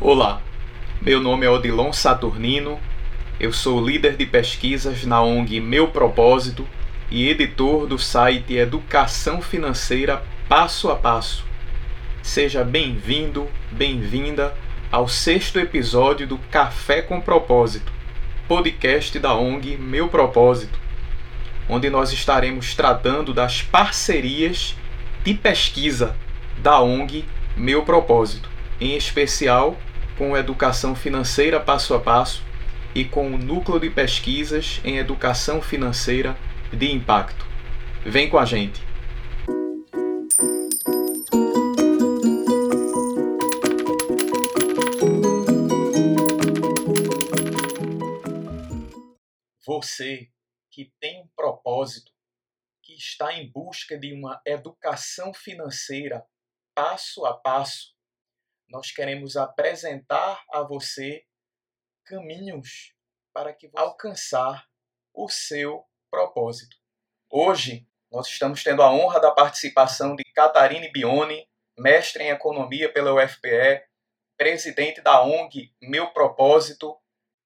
Olá, meu nome é Odilon Saturnino, eu sou líder de pesquisas na ONG Meu Propósito e editor do site Educação Financeira Passo a Passo. Seja bem-vindo, bem-vinda ao sexto episódio do Café com Propósito, podcast da ONG Meu Propósito, onde nós estaremos tratando das parcerias de pesquisa da ONG Meu Propósito, em especial com Educação Financeira Passo a Passo e com o Núcleo de Pesquisas em Educação Financeira de Impacto. Vem com a gente! Você que tem um propósito, que está em busca de uma educação financeira passo a passo, nós queremos apresentar a você caminhos para que você alcançar o seu propósito. Hoje, nós estamos tendo a honra da participação de Catarine Bione, mestre em economia pela UFPE, presidente da ONG Meu Propósito,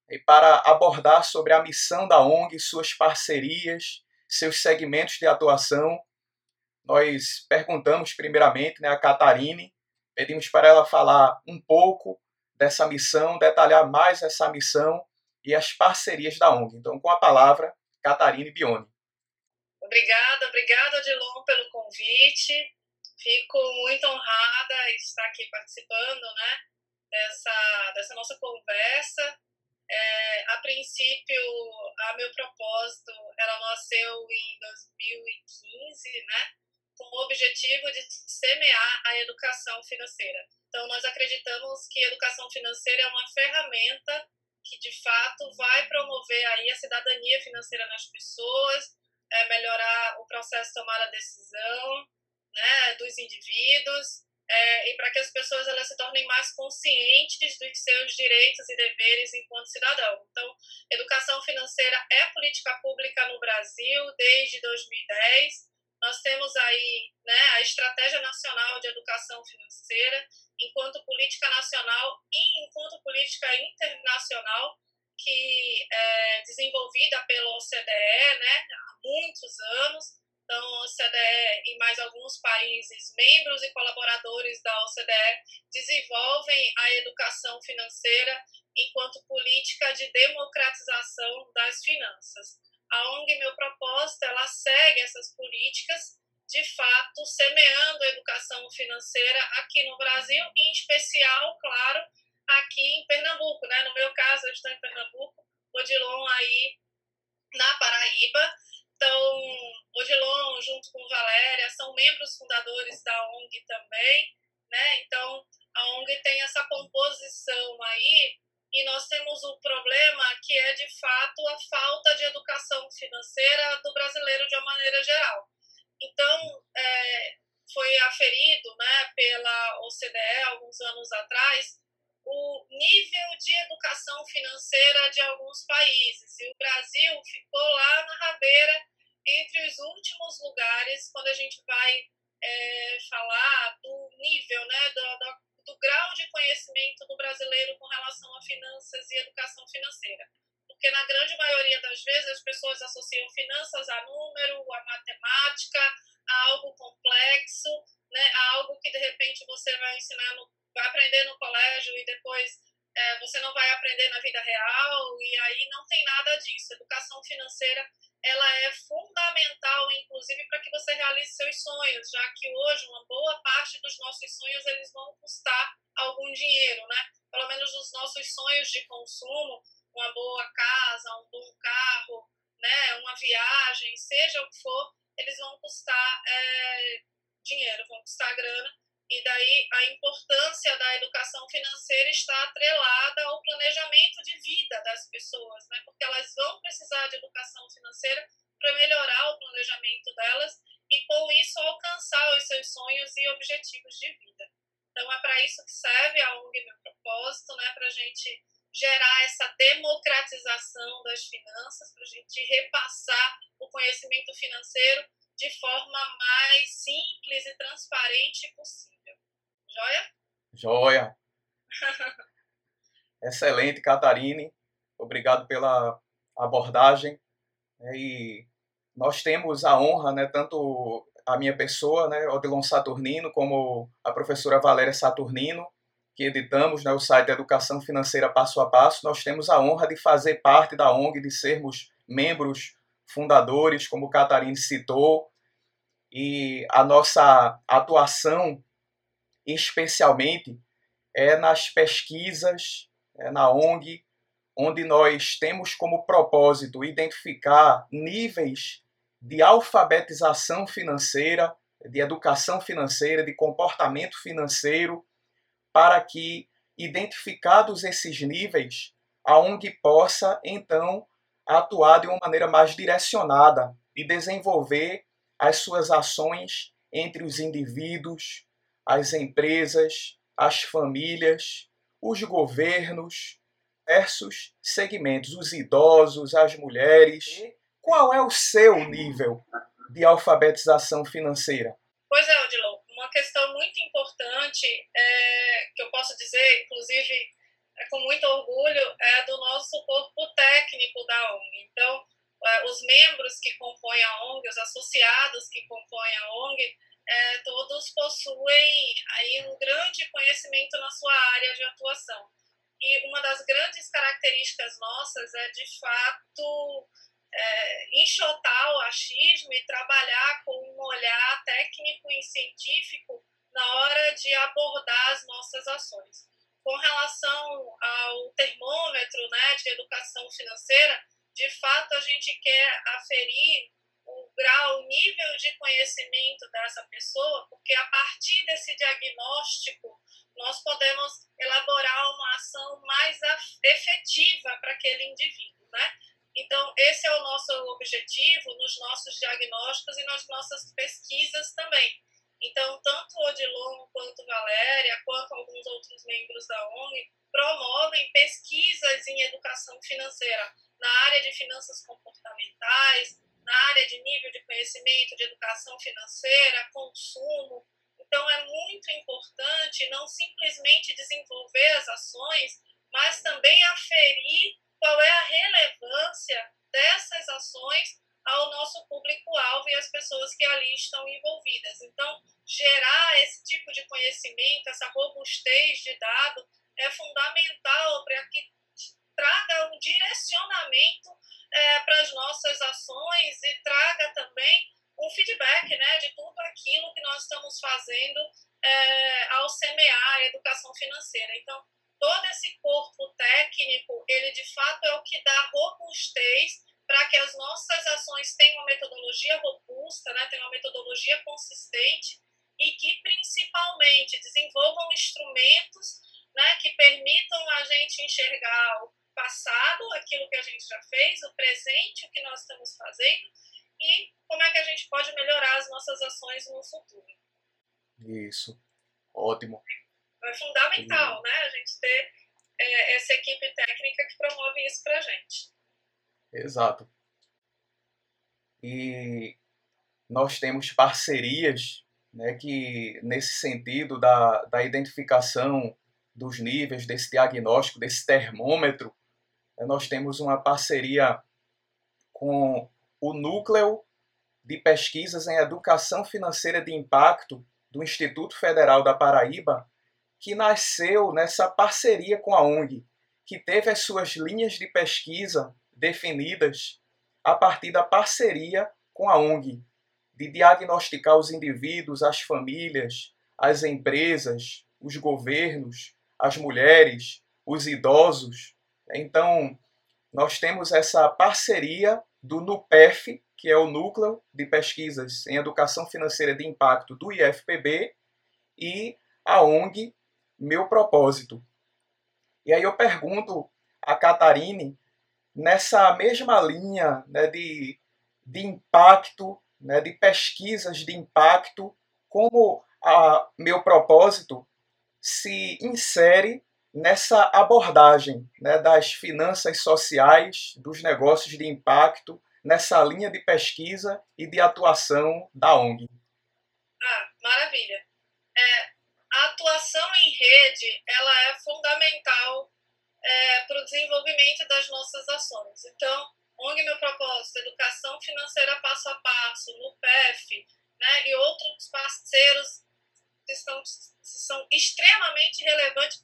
e para abordar sobre a missão da ONG, suas parcerias, seus segmentos de atuação, nós perguntamos primeiramente né, a Catarine Pedimos para ela falar um pouco dessa missão, detalhar mais essa missão e as parcerias da ONG. Então, com a palavra, Catarina Bione. Obrigada, obrigada, Odilon, pelo convite. Fico muito honrada em estar aqui participando né, dessa, dessa nossa conversa. É, a princípio, a meu propósito, ela nasceu em 2015, né? Com o objetivo de semear a educação financeira. Então, nós acreditamos que educação financeira é uma ferramenta que, de fato, vai promover aí a cidadania financeira nas pessoas, é, melhorar o processo de tomar a decisão né, dos indivíduos, é, e para que as pessoas elas se tornem mais conscientes dos seus direitos e deveres enquanto cidadão. Então, educação financeira é política pública no Brasil desde 2010 nós temos aí né, a Estratégia Nacional de Educação Financeira, enquanto política nacional e enquanto política internacional, que é desenvolvida pela OCDE né, há muitos anos. Então, a OCDE e mais alguns países membros e colaboradores da OCDE desenvolvem a educação financeira enquanto política de democratização das finanças a ONG Meu Propósito, ela segue essas políticas, de fato, semeando a educação financeira aqui no Brasil, em especial, claro, aqui em Pernambuco, né? No meu caso, eu estou em Pernambuco, Odilon aí na Paraíba. Então, Odilon, junto com Valéria, são membros fundadores da ONG também, né? Então, a ONG tem essa composição aí e nós temos o problema que é, de fato, a falta de educação financeira do brasileiro de uma maneira geral. Então, é, foi aferido né, pela OCDE alguns anos atrás o nível de educação financeira de alguns países. E o Brasil ficou lá na rabeira, entre os últimos lugares, quando a gente vai é, falar do nível, né, do, do do grau de conhecimento do brasileiro com relação a finanças e educação financeira. Porque na grande maioria das vezes as pessoas associam finanças a número, a matemática, a algo complexo, né, a algo que de repente você vai ensinar, no, vai aprender no colégio e depois é, você não vai aprender na vida real, e aí não tem nada disso. Educação financeira ela é fundamental, inclusive, para que você realize seus sonhos, já que hoje uma boa parte dos nossos sonhos eles vão custar algum dinheiro, né? Pelo menos os nossos sonhos de consumo, uma boa casa, um bom carro, né? Uma viagem, seja o que for, eles vão custar é, dinheiro, vão custar grana. E daí a importância da educação financeira está atrelada ao planejamento de vida das pessoas, né? porque elas vão precisar de educação financeira para melhorar o planejamento delas e, com isso, alcançar os seus sonhos e objetivos de vida. Então, é para isso que serve a ONG Meu Propósito, né? para a gente gerar essa democratização das finanças, para a gente repassar o conhecimento financeiro de forma mais simples e transparente possível. Joia? Joia. Excelente, Catarine. Obrigado pela abordagem. E nós temos a honra, né, tanto a minha pessoa, né, Odilon Saturnino, como a professora Valéria Saturnino, que editamos né, o site Educação Financeira Passo a Passo, nós temos a honra de fazer parte da ONG, de sermos membros fundadores, como Catarine citou, e a nossa atuação, especialmente, é nas pesquisas, é na ONG, onde nós temos como propósito identificar níveis de alfabetização financeira, de educação financeira, de comportamento financeiro, para que, identificados esses níveis, a ONG possa, então, atuar de uma maneira mais direcionada e desenvolver as suas ações entre os indivíduos, as empresas, as famílias, os governos, diversos segmentos, os idosos, as mulheres. Qual é o seu nível de alfabetização financeira? Pois é, Odilon, uma questão muito importante é, que eu posso dizer, inclusive é, com muito orgulho, é do nosso corpo técnico da ONG. Então, é, os membros que compõem a ONG, os associados que compõem a ONG, é, todos possuem aí um grande conhecimento na sua área de atuação. E uma das grandes características nossas é, de fato, é, enxotar o achismo e trabalhar com um olhar técnico e científico na hora de abordar as nossas ações. Com relação ao termômetro né, de educação financeira, de fato a gente quer aferir grau, o nível de conhecimento dessa pessoa, porque a partir desse diagnóstico nós podemos elaborar uma ação mais efetiva para aquele indivíduo, né? Então, esse é o nosso objetivo nos nossos diagnósticos e nas nossas pesquisas também. Então, tanto o Odilon, quanto Valéria, quanto alguns outros membros da ONG promovem pesquisas em educação financeira na área de finanças comportamentais, na área de nível de conhecimento, de educação financeira, consumo. Então, é muito importante não simplesmente desenvolver as ações, mas também aferir qual é a relevância dessas ações ao nosso público-alvo e às pessoas que ali estão envolvidas. Então, gerar esse tipo de conhecimento, essa robustez de dado, é fundamental para que traga um direcionamento é, para as nossas ações e traga também um feedback né, de tudo aquilo que nós estamos fazendo é, ao semear a educação financeira. Então, todo esse corpo técnico, ele de fato é o que dá robustez para que as nossas ações tenham uma metodologia robusta, né, tenham uma metodologia consistente e que principalmente desenvolvam instrumentos né, que permitam a gente enxergar o passado, aquilo que a gente já fez, o presente, o que nós estamos fazendo e como é que a gente pode melhorar as nossas ações no futuro. Isso, ótimo. É fundamental, né, a gente ter é, essa equipe técnica que promove isso para a gente. Exato. E nós temos parcerias né, que, nesse sentido da, da identificação dos níveis, desse diagnóstico, desse termômetro, nós temos uma parceria com o Núcleo de Pesquisas em Educação Financeira de Impacto do Instituto Federal da Paraíba, que nasceu nessa parceria com a ONG, que teve as suas linhas de pesquisa definidas a partir da parceria com a ONG, de diagnosticar os indivíduos, as famílias, as empresas, os governos, as mulheres, os idosos. Então, nós temos essa parceria do NUPEF, que é o Núcleo de Pesquisas em Educação Financeira de Impacto do IFPB, e a ONG Meu Propósito. E aí eu pergunto a Catarine nessa mesma linha né, de, de impacto, né, de pesquisas de impacto, como a meu propósito se insere nessa abordagem né, das finanças sociais, dos negócios de impacto, nessa linha de pesquisa e de atuação da ONG. Ah, maravilha. É, a atuação em rede ela é fundamental é, desenvolvimento das nossas ações. Então, ONG Meu Propósito, Educação Financeira Passo a Passo, no PEF, né, e outros parceiros que estão, são extremamente relevantes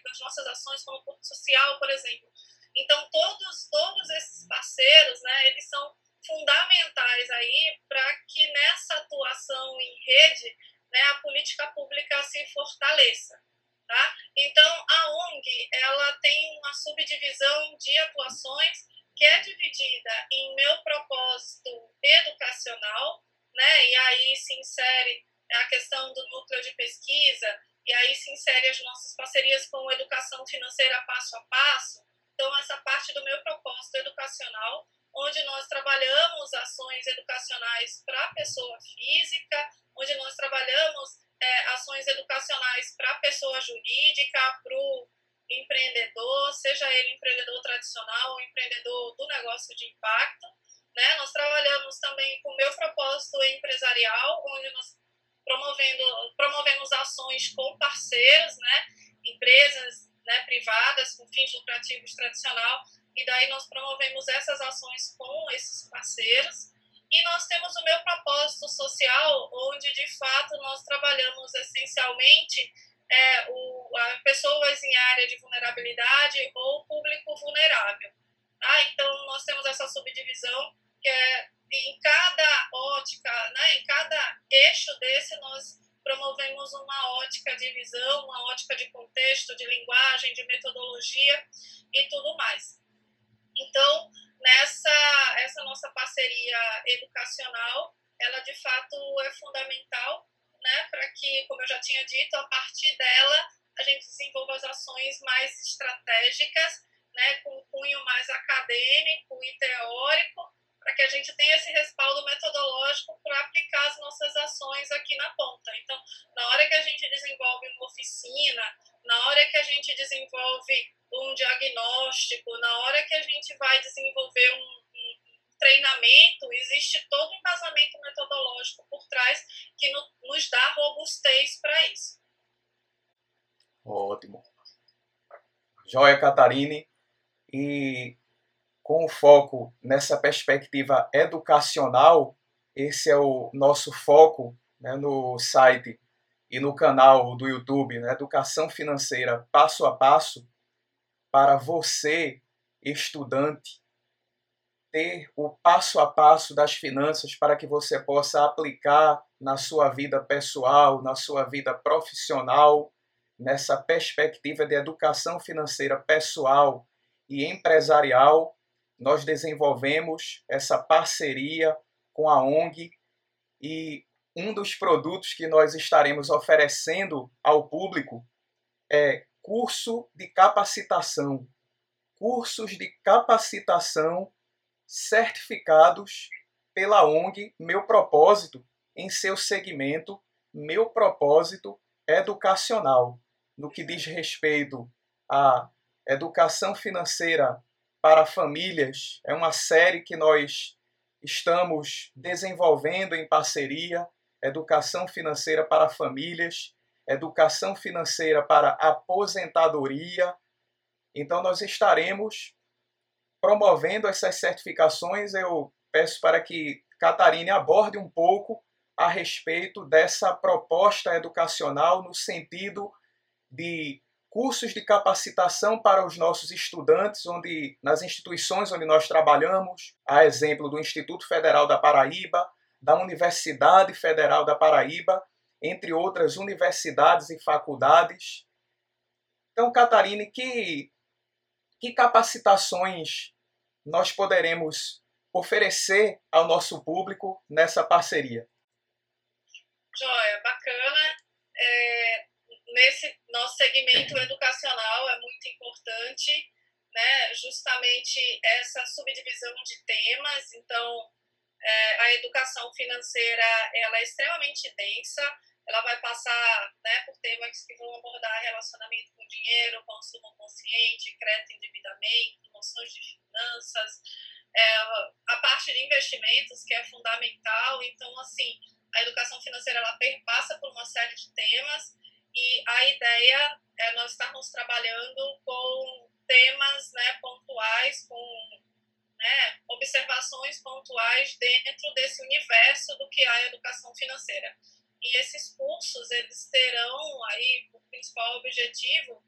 para o desenvolvimento das nossas ações, como o Corpo Social, por exemplo. Então, todos, todos esses parceiros, né, eles são fundamentais aí para que nessa atuação em rede né, a política pública se fortaleça. Tá? Então, a ONG ela tem uma subdivisão de atuações que é dividida em meu propósito educacional, né? e aí se insere a questão do núcleo de pesquisa, e aí se insere as nossas parcerias com educação financeira passo a passo. Então, essa parte do meu propósito educacional, onde nós trabalhamos ações educacionais para a pessoa física, onde nós trabalhamos é, ações educacionais para a pessoa jurídica, para o empreendedor, seja ele empreendedor tradicional ou empreendedor do negócio de impacto. Né? Nós trabalhamos também com o meu propósito empresarial, onde nós promovendo, promovemos ações com parceiros, né? empresas né, privadas com fins lucrativos tradicional, e daí nós promovemos essas ações com esses parceiros. E nós temos o meu propósito social, onde de fato nós trabalhamos essencialmente é, o, a pessoas em área de vulnerabilidade ou público vulnerável. Tá? Então, nós temos essa subdivisão, que é em cada ótica, né, em cada eixo desse, nós promovemos uma ótica de visão, uma ótica de contexto, de linguagem, de metodologia e tudo mais. Então, nessa essa nossa parceria educacional, ela de fato é fundamental, né, para que, como eu já tinha dito, a partir dela a gente desenvolva as ações mais estratégicas, né, com um cunho mais acadêmico e teórico, para que a gente tenha esse respaldo metodológico para aplicar as nossas ações aqui na ponta. Então, na hora que a gente desenvolve uma oficina, na hora que a gente desenvolve um diagnóstico, na hora que a gente vai desenvolver um treinamento, existe todo um embasamento metodológico por trás que no, nos dá robustez para isso. Ótimo. Joia Catarine. E com o foco nessa perspectiva educacional, esse é o nosso foco né, no site e no canal do YouTube, né, Educação Financeira Passo a Passo, para você, estudante, ter o passo a passo das finanças para que você possa aplicar na sua vida pessoal, na sua vida profissional, nessa perspectiva de educação financeira pessoal e empresarial, nós desenvolvemos essa parceria com a ONG e um dos produtos que nós estaremos oferecendo ao público é curso de capacitação, cursos de capacitação certificados pela ONG Meu Propósito em seu segmento Meu Propósito Educacional, no que diz respeito à educação financeira para famílias. É uma série que nós estamos desenvolvendo em parceria, educação financeira para famílias educação financeira para aposentadoria. Então, nós estaremos promovendo essas certificações. Eu peço para que Catarine aborde um pouco a respeito dessa proposta educacional no sentido de cursos de capacitação para os nossos estudantes, onde nas instituições onde nós trabalhamos, a exemplo do Instituto Federal da Paraíba, da Universidade Federal da Paraíba, entre outras universidades e faculdades. Então, Catarine, que, que capacitações nós poderemos oferecer ao nosso público nessa parceria? Joia, bacana. É, nesse nosso segmento educacional é muito importante, né, justamente essa subdivisão de temas. Então, é, a educação financeira ela é extremamente densa ela vai passar né, por temas que vão abordar relacionamento com dinheiro, consumo consciente, crédito e endividamento, noções de finanças, é, a parte de investimentos, que é fundamental. Então, assim, a educação financeira ela passa por uma série de temas e a ideia é nós estarmos trabalhando com temas né, pontuais ações pontuais dentro desse universo do que é a educação financeira. E esses cursos, eles terão aí o principal objetivo,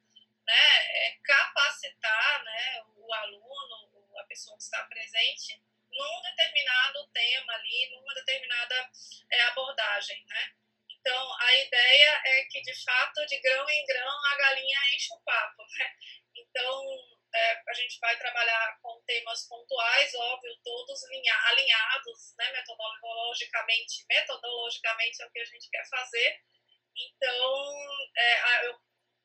né, é capacitar, né, o aluno, a pessoa que está presente, num determinado tema ali, numa determinada é, abordagem, né? Então, a ideia é que, de fato, de grão em grão, a galinha enche o papo, né? Então, é, a gente vai trabalhar com temas pontuais, óbvio, todos alinhados, né, metodologicamente, metodologicamente é o que a gente quer fazer. Então, é, eu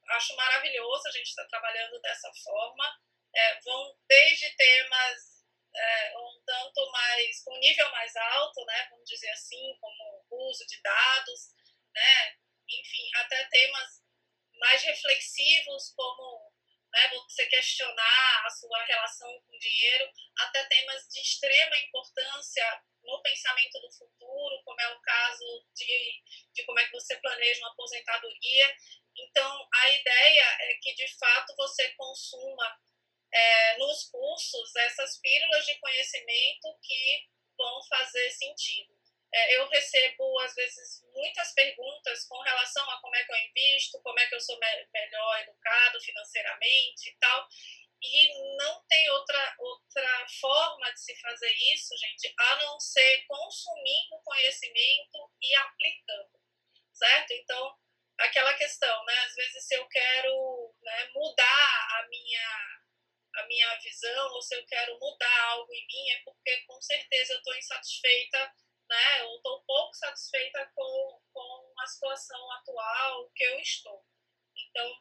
acho maravilhoso a gente estar tá trabalhando dessa forma. É, vão desde temas é, um tanto mais, com nível mais alto, né, vamos dizer assim, como uso de dados, né, enfim, até temas mais reflexivos, como né, você questionar a sua relação com o dinheiro, até temas de extrema importância no pensamento do futuro, como é o caso de, de como é que você planeja uma aposentadoria. Então, a ideia é que, de fato, você consuma é, nos cursos essas pílulas de conhecimento que vão fazer sentido. É, eu recebo, às vezes, muitas perguntas com relação a como é que eu invisto, como é que eu sou me melhor educado financeiramente e tal. E não tem outra, outra forma de se fazer isso, gente, a não ser consumindo conhecimento e aplicando, certo? Então, aquela questão, né? Às vezes, se eu quero né, mudar a minha a minha visão ou se eu quero mudar algo em mim é porque com certeza eu estou insatisfeita, né? Ou estou pouco satisfeita com, com a situação atual que eu estou. Então,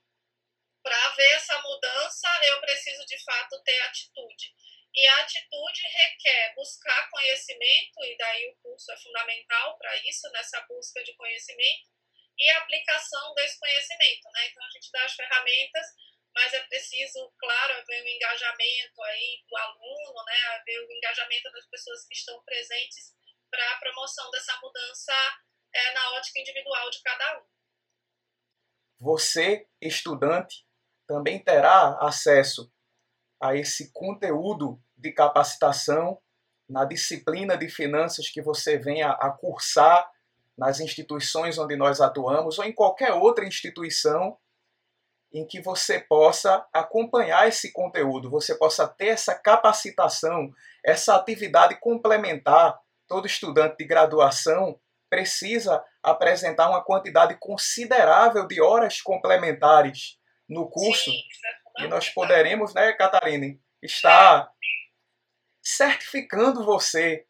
para ver essa mudança, eu preciso de fato ter atitude. E a atitude requer buscar conhecimento, e daí o curso é fundamental para isso, nessa busca de conhecimento, e aplicação desse conhecimento. Né? Então, a gente dá as ferramentas mas é preciso, claro, haver o um engajamento aí do aluno, né, haver o um engajamento das pessoas que estão presentes para a promoção dessa mudança é, na ótica individual de cada um. Você, estudante, também terá acesso a esse conteúdo de capacitação na disciplina de finanças que você venha a cursar nas instituições onde nós atuamos ou em qualquer outra instituição em que você possa acompanhar esse conteúdo, você possa ter essa capacitação, essa atividade complementar. Todo estudante de graduação precisa apresentar uma quantidade considerável de horas complementares no curso. Sim, é e nós poderemos, né, Catarina, estar certificando você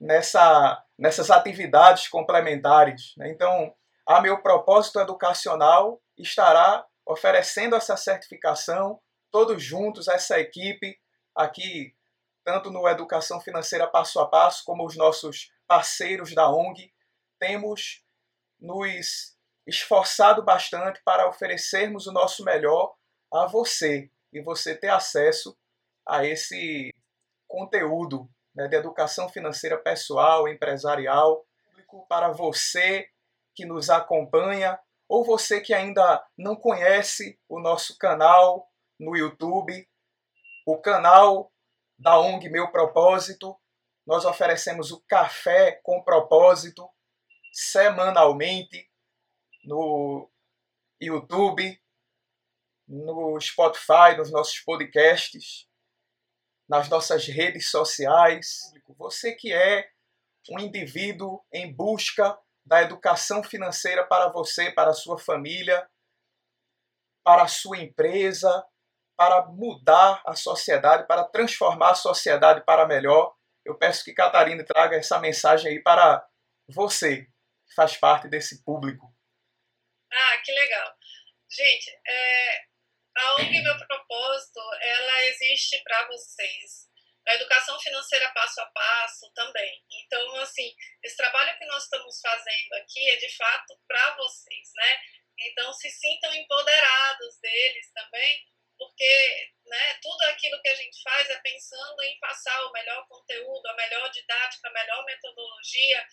nessa, nessas atividades complementares. Né? Então, a meu propósito educacional estará oferecendo essa certificação, todos juntos, essa equipe aqui, tanto no Educação Financeira Passo a Passo, como os nossos parceiros da ONG, temos nos esforçado bastante para oferecermos o nosso melhor a você e você ter acesso a esse conteúdo né, de educação financeira pessoal, empresarial, para você que nos acompanha ou você que ainda não conhece o nosso canal no YouTube, o canal da ONG Meu Propósito, nós oferecemos o Café com Propósito semanalmente no YouTube, no Spotify, nos nossos podcasts, nas nossas redes sociais. Você que é um indivíduo em busca da educação financeira para você, para a sua família, para a sua empresa, para mudar a sociedade, para transformar a sociedade para melhor. Eu peço que Catarina traga essa mensagem aí para você, que faz parte desse público. Ah, que legal. Gente, é, a ONG Meu Propósito, ela existe para vocês a educação financeira passo a passo também. Então, assim, esse trabalho que nós estamos fazendo aqui é de fato para vocês, né? Então, se sintam empoderados deles também, porque né, tudo aquilo que a gente faz é pensando em passar o melhor conteúdo, a melhor didática, a melhor metodologia,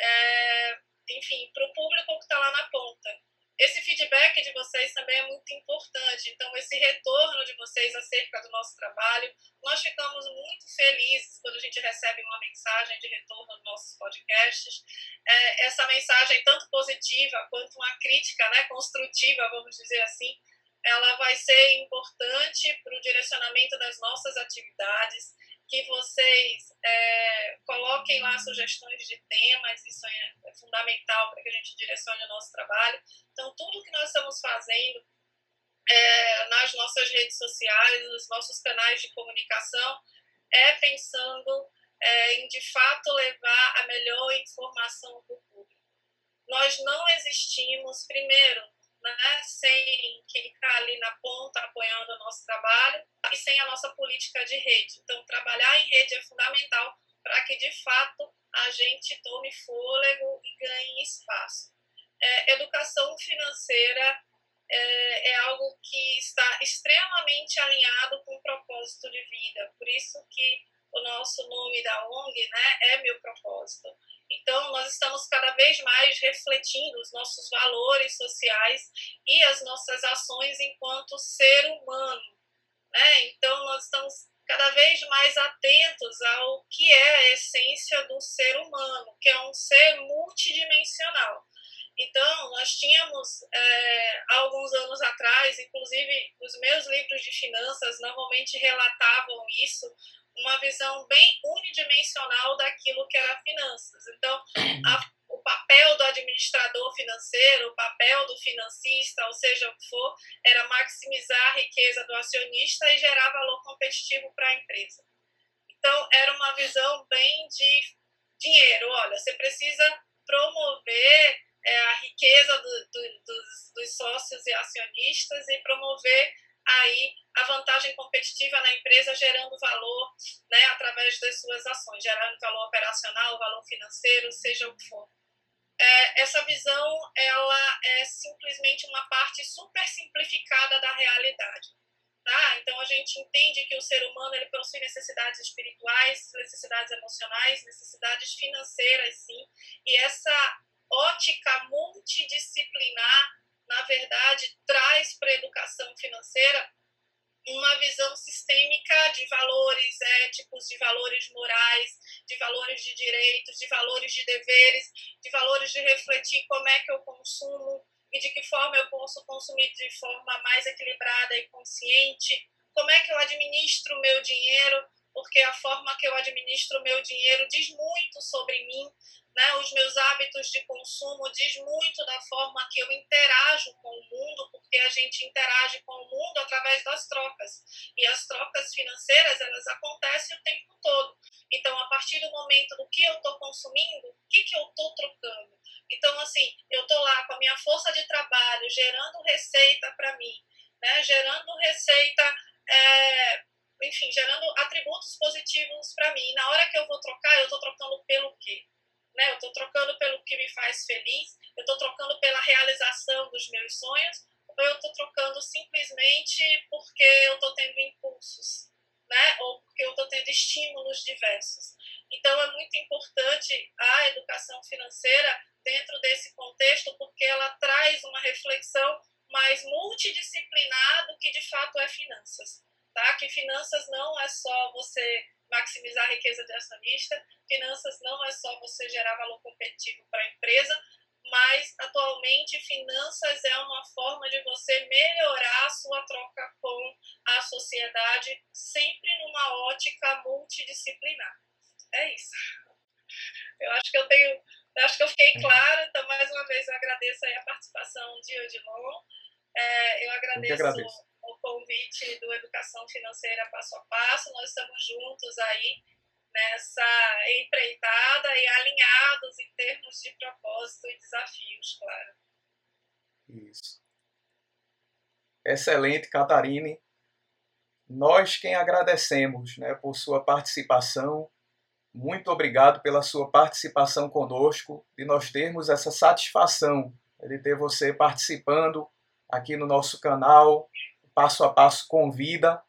é, enfim, para o público que está lá na ponta. esse feedback de vocês também é muito importante. Então, esse retorno de vocês acerca do nosso trabalho, nós ficamos muito felizes quando a gente recebe uma mensagem de retorno nos nossos podcasts. É, essa mensagem, tanto positiva quanto uma crítica né, construtiva, vamos dizer assim, ela vai ser importante para o direcionamento das nossas atividades que vocês é, coloquem lá sugestões de temas, isso é, é fundamental para que a gente direcione o nosso trabalho. Então, tudo que nós estamos fazendo é, nas nossas redes sociais, nos nossos canais de comunicação, é pensando é, em, de fato, levar a melhor informação para o público. Nós não existimos, primeiro, né, sem quem está ali na ponta apoiando o nosso trabalho e sem a nossa política de rede. Então, trabalhar em rede é fundamental para que, de fato, a gente tome fôlego e ganhe espaço. É, educação financeira é, é, algo que está extremamente alinhado com o propósito de vida. Por isso que o nosso nome da ONG né, é Meu Propósito. Então, nós estamos cada vez mais refletindo os nossos valores sociais e as nossas ações enquanto ser humano. Né? Então, nós estamos cada vez mais atentos ao que é a essência do ser humano, que é um ser multidimensional. Então, nós tínhamos, é, alguns anos atrás, inclusive os meus livros de finanças normalmente relatavam isso, uma visão bem unidimensional daquilo que era finanças. Então, a, o papel do administrador financeiro, o papel do financista, ou seja, o que for, era maximizar a riqueza do acionista e gerar valor competitivo para a empresa. Então, era uma visão bem de dinheiro. Olha, você precisa promover é, a riqueza do, do, dos, dos sócios e acionistas e promover aí a vantagem competitiva na empresa gerando valor né, através das suas ações, gerando valor operacional, valor financeiro, seja o que for. É, essa visão ela é simplesmente uma parte super simplificada da realidade. Tá? Então a gente entende que o ser humano ele possui necessidades espirituais, necessidades emocionais, necessidades financeiras, sim, e essa ótica multidisciplinar na verdade, traz para a educação financeira uma visão sistêmica de valores éticos, de valores morais, de valores de direitos, de valores de deveres, de valores de refletir como é que eu consumo e de que forma eu posso consumir de forma mais equilibrada e consciente, como é que eu administro o meu dinheiro, porque a forma que eu administro o meu dinheiro diz muito sobre mim, né, os meus hábitos de consumo diz muito da forma que eu interajo com o mundo, porque a gente interage com o mundo através das trocas. E as trocas financeiras, elas acontecem o tempo todo. Então, a partir do momento do que eu estou consumindo, o que, que eu estou trocando? Então, assim, eu estou lá com a minha força de trabalho, gerando receita para mim, né, gerando receita... É, enfim, gerando atributos positivos para mim. Na hora que eu vou trocar, eu estou trocando pelo quê? né? Eu estou trocando pelo que me faz feliz, eu estou trocando pela realização dos meus sonhos, ou eu estou trocando simplesmente porque eu estou tendo impulsos, né? Ou porque eu estou tendo estímulos diversos. Então é muito importante a educação financeira dentro desse contexto, porque ela traz uma reflexão mais multidisciplinar do que de fato é finanças. Tá? Que finanças não é só você maximizar a riqueza de acionista. Finanças não é só você gerar valor competitivo para a empresa, mas atualmente finanças é uma forma de você melhorar a sua troca com a sociedade, sempre numa ótica multidisciplinar. É isso. Eu acho que eu tenho, eu acho que eu fiquei clara, então mais uma vez eu agradeço a participação de Odilon. É, eu agradeço o convite do Educação Financeira Passo a Passo. Nós estamos juntos aí nessa empreitada e alinhados em termos de propósito e desafios, claro. Isso. Excelente, Catarine. Nós quem agradecemos né, por sua participação. Muito obrigado pela sua participação conosco, de nós termos essa satisfação de ter você participando aqui no nosso canal, Passo a Passo Convida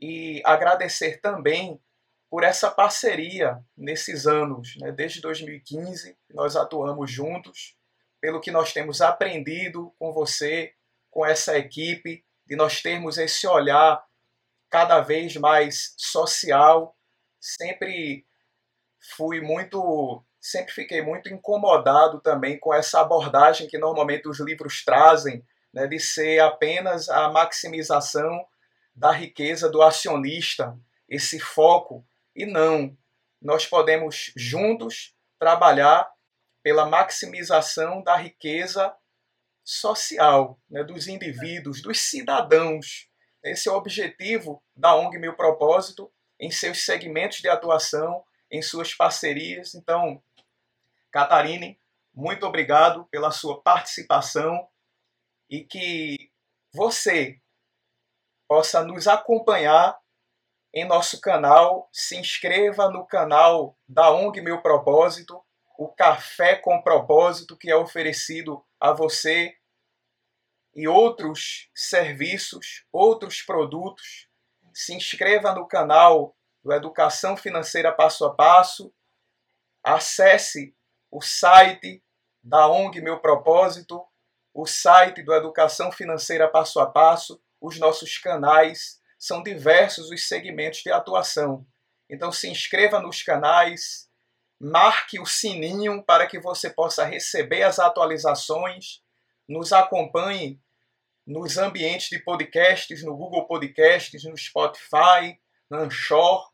e agradecer também por essa parceria nesses anos, né? desde 2015 nós atuamos juntos pelo que nós temos aprendido com você, com essa equipe, de nós termos esse olhar cada vez mais social. Sempre fui muito, sempre fiquei muito incomodado também com essa abordagem que normalmente os livros trazem, né, de ser apenas a maximização da riqueza do acionista, esse foco. E não, nós podemos juntos trabalhar pela maximização da riqueza social né, dos indivíduos, dos cidadãos. Esse é o objetivo da ONG Meu Propósito em seus segmentos de atuação, em suas parcerias. Então, Catarine, muito obrigado pela sua participação e que você possa nos acompanhar em nosso canal. Se inscreva no canal da ONG Meu Propósito, o Café com Propósito, que é oferecido a você e outros serviços, outros produtos. Se inscreva no canal do Educação Financeira Passo a Passo. Acesse o site da ONG Meu Propósito, o site do Educação Financeira Passo a Passo, os nossos canais, são diversos os segmentos de atuação. Então se inscreva nos canais, marque o sininho para que você possa receber as atualizações, nos acompanhe nos ambientes de podcasts, no Google Podcasts, no Spotify, no Anchor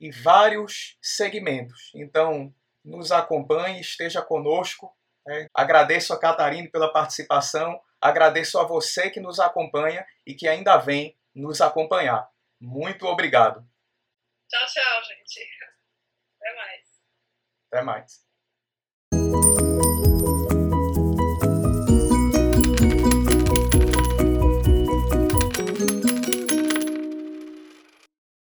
e vários segmentos. Então, nos acompanhe, esteja conosco. Né? Agradeço a Catarina pela participação, agradeço a você que nos acompanha e que ainda vem nos acompanhar. Muito obrigado. Tchau, tchau, gente. Até mais. Até mais.